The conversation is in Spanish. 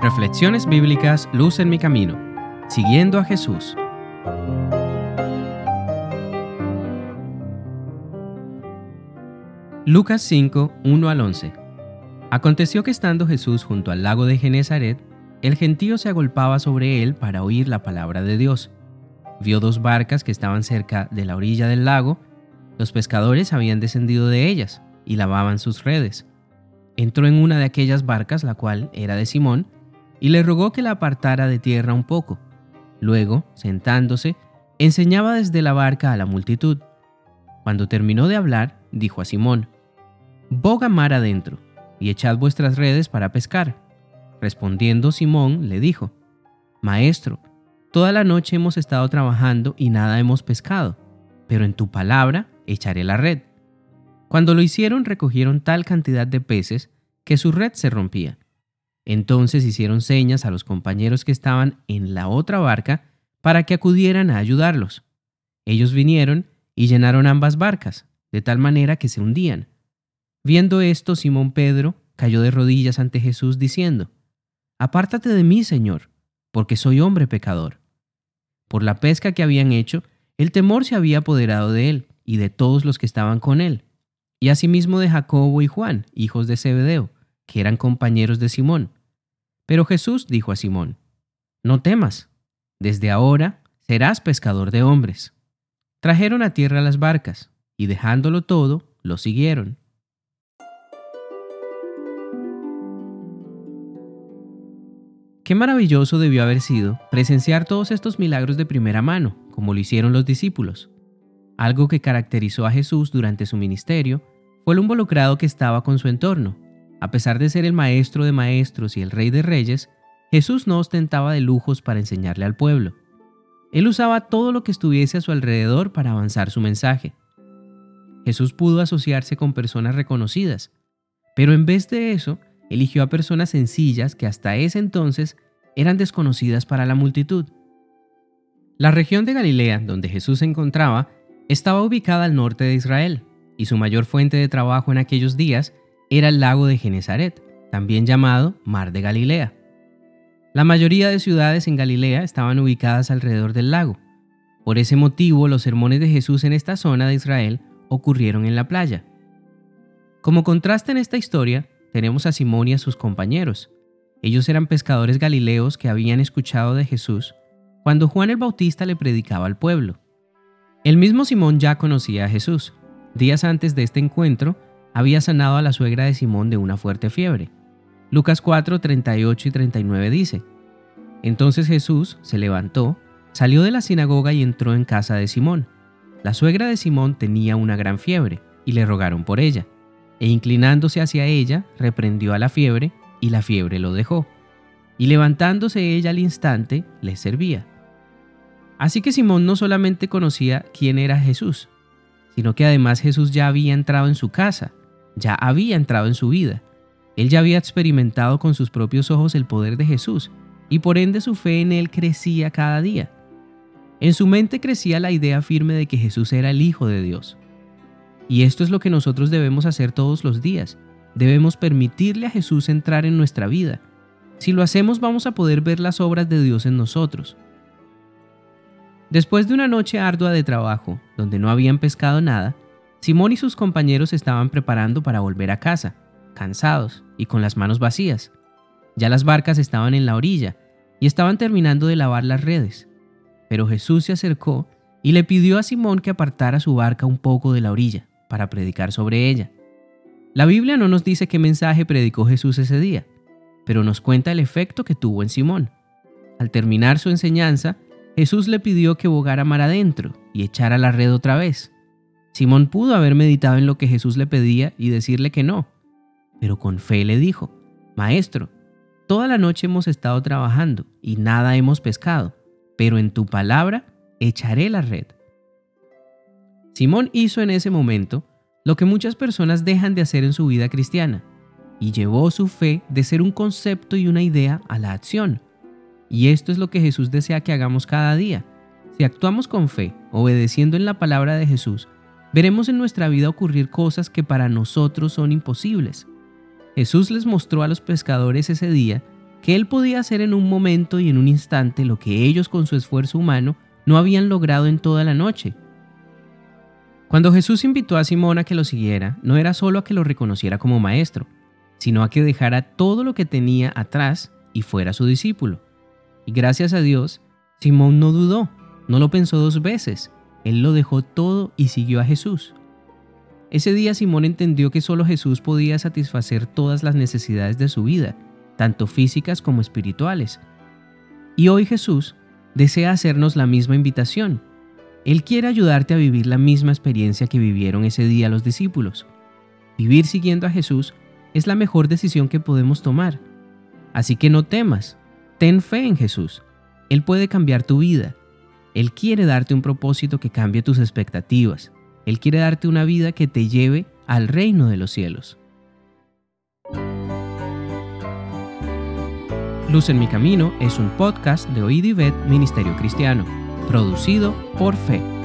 Reflexiones bíblicas Luz en mi camino. Siguiendo a Jesús. Lucas 5, 1 al 11. Aconteció que estando Jesús junto al lago de Genezaret, el gentío se agolpaba sobre él para oír la palabra de Dios. Vio dos barcas que estaban cerca de la orilla del lago. Los pescadores habían descendido de ellas y lavaban sus redes. Entró en una de aquellas barcas, la cual era de Simón, y le rogó que la apartara de tierra un poco. Luego, sentándose, enseñaba desde la barca a la multitud. Cuando terminó de hablar, dijo a Simón, Boga mar adentro, y echad vuestras redes para pescar. Respondiendo Simón, le dijo, Maestro, toda la noche hemos estado trabajando y nada hemos pescado, pero en tu palabra echaré la red. Cuando lo hicieron recogieron tal cantidad de peces que su red se rompía. Entonces hicieron señas a los compañeros que estaban en la otra barca para que acudieran a ayudarlos. Ellos vinieron y llenaron ambas barcas, de tal manera que se hundían. Viendo esto, Simón Pedro cayó de rodillas ante Jesús diciendo, Apártate de mí, Señor, porque soy hombre pecador. Por la pesca que habían hecho, el temor se había apoderado de él y de todos los que estaban con él, y asimismo de Jacobo y Juan, hijos de Zebedeo, que eran compañeros de Simón. Pero Jesús dijo a Simón, No temas, desde ahora serás pescador de hombres. Trajeron a tierra las barcas, y dejándolo todo, lo siguieron. Qué maravilloso debió haber sido presenciar todos estos milagros de primera mano, como lo hicieron los discípulos. Algo que caracterizó a Jesús durante su ministerio fue lo involucrado que estaba con su entorno, a pesar de ser el maestro de maestros y el rey de reyes, Jesús no ostentaba de lujos para enseñarle al pueblo. Él usaba todo lo que estuviese a su alrededor para avanzar su mensaje. Jesús pudo asociarse con personas reconocidas, pero en vez de eso, eligió a personas sencillas que hasta ese entonces eran desconocidas para la multitud. La región de Galilea, donde Jesús se encontraba, estaba ubicada al norte de Israel, y su mayor fuente de trabajo en aquellos días era el lago de Genezaret, también llamado Mar de Galilea. La mayoría de ciudades en Galilea estaban ubicadas alrededor del lago. Por ese motivo, los sermones de Jesús en esta zona de Israel ocurrieron en la playa. Como contraste en esta historia, tenemos a Simón y a sus compañeros. Ellos eran pescadores galileos que habían escuchado de Jesús cuando Juan el Bautista le predicaba al pueblo. El mismo Simón ya conocía a Jesús. Días antes de este encuentro, había sanado a la suegra de Simón de una fuerte fiebre. Lucas 4, 38 y 39 dice, Entonces Jesús se levantó, salió de la sinagoga y entró en casa de Simón. La suegra de Simón tenía una gran fiebre, y le rogaron por ella. E inclinándose hacia ella, reprendió a la fiebre, y la fiebre lo dejó. Y levantándose ella al instante, le servía. Así que Simón no solamente conocía quién era Jesús, sino que además Jesús ya había entrado en su casa, ya había entrado en su vida. Él ya había experimentado con sus propios ojos el poder de Jesús y por ende su fe en él crecía cada día. En su mente crecía la idea firme de que Jesús era el Hijo de Dios. Y esto es lo que nosotros debemos hacer todos los días. Debemos permitirle a Jesús entrar en nuestra vida. Si lo hacemos vamos a poder ver las obras de Dios en nosotros. Después de una noche ardua de trabajo, donde no habían pescado nada, Simón y sus compañeros estaban preparando para volver a casa, cansados y con las manos vacías. Ya las barcas estaban en la orilla y estaban terminando de lavar las redes. Pero Jesús se acercó y le pidió a Simón que apartara su barca un poco de la orilla para predicar sobre ella. La Biblia no nos dice qué mensaje predicó Jesús ese día, pero nos cuenta el efecto que tuvo en Simón. Al terminar su enseñanza, Jesús le pidió que bogara mar adentro y echara la red otra vez. Simón pudo haber meditado en lo que Jesús le pedía y decirle que no, pero con fe le dijo, Maestro, toda la noche hemos estado trabajando y nada hemos pescado, pero en tu palabra echaré la red. Simón hizo en ese momento lo que muchas personas dejan de hacer en su vida cristiana, y llevó su fe de ser un concepto y una idea a la acción. Y esto es lo que Jesús desea que hagamos cada día. Si actuamos con fe, obedeciendo en la palabra de Jesús, veremos en nuestra vida ocurrir cosas que para nosotros son imposibles. Jesús les mostró a los pescadores ese día que Él podía hacer en un momento y en un instante lo que ellos con su esfuerzo humano no habían logrado en toda la noche. Cuando Jesús invitó a Simón a que lo siguiera, no era solo a que lo reconociera como maestro, sino a que dejara todo lo que tenía atrás y fuera su discípulo. Y gracias a Dios, Simón no dudó, no lo pensó dos veces, él lo dejó todo y siguió a Jesús. Ese día Simón entendió que solo Jesús podía satisfacer todas las necesidades de su vida, tanto físicas como espirituales. Y hoy Jesús desea hacernos la misma invitación. Él quiere ayudarte a vivir la misma experiencia que vivieron ese día los discípulos. Vivir siguiendo a Jesús es la mejor decisión que podemos tomar. Así que no temas, ten fe en Jesús. Él puede cambiar tu vida. Él quiere darte un propósito que cambie tus expectativas. Él quiere darte una vida que te lleve al reino de los cielos. Luz en mi camino es un podcast de Oíd Ministerio Cristiano, producido por Fe.